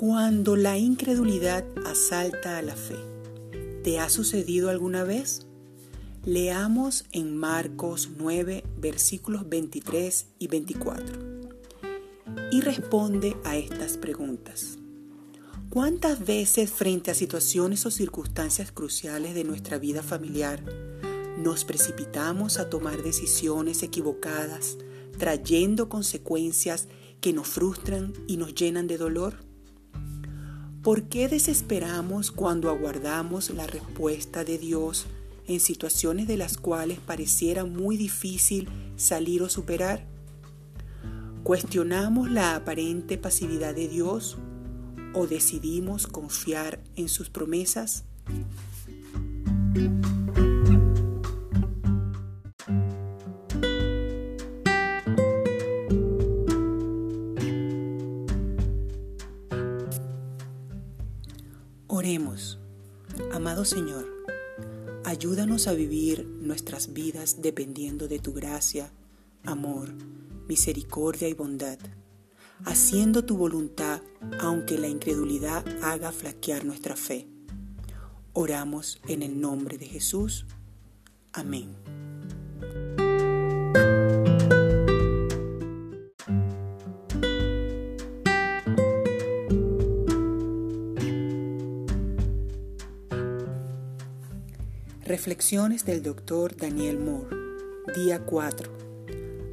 Cuando la incredulidad asalta a la fe, ¿te ha sucedido alguna vez? Leamos en Marcos 9, versículos 23 y 24. Y responde a estas preguntas. ¿Cuántas veces frente a situaciones o circunstancias cruciales de nuestra vida familiar nos precipitamos a tomar decisiones equivocadas, trayendo consecuencias que nos frustran y nos llenan de dolor? ¿Por qué desesperamos cuando aguardamos la respuesta de Dios en situaciones de las cuales pareciera muy difícil salir o superar? ¿Cuestionamos la aparente pasividad de Dios o decidimos confiar en sus promesas? Oremos. Amado Señor, ayúdanos a vivir nuestras vidas dependiendo de tu gracia, amor, misericordia y bondad, haciendo tu voluntad aunque la incredulidad haga flaquear nuestra fe. Oramos en el nombre de Jesús. Amén. Reflexiones del doctor Daniel Moore, día 4.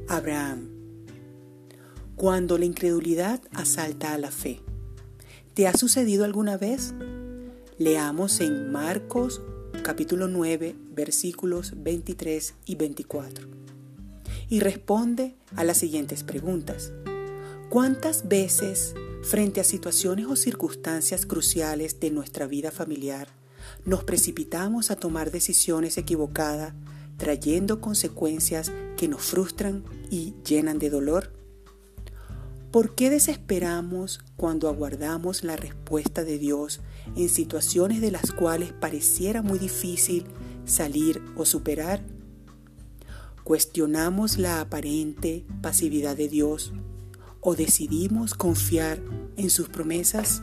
Abraham. Cuando la incredulidad asalta a la fe. ¿Te ha sucedido alguna vez? Leamos en Marcos capítulo 9 versículos 23 y 24. Y responde a las siguientes preguntas. ¿Cuántas veces, frente a situaciones o circunstancias cruciales de nuestra vida familiar, nos precipitamos a tomar decisiones equivocadas, trayendo consecuencias que nos frustran y llenan de dolor? ¿Por qué desesperamos cuando aguardamos la respuesta de Dios en situaciones de las cuales pareciera muy difícil salir o superar? ¿Cuestionamos la aparente pasividad de Dios o decidimos confiar en sus promesas?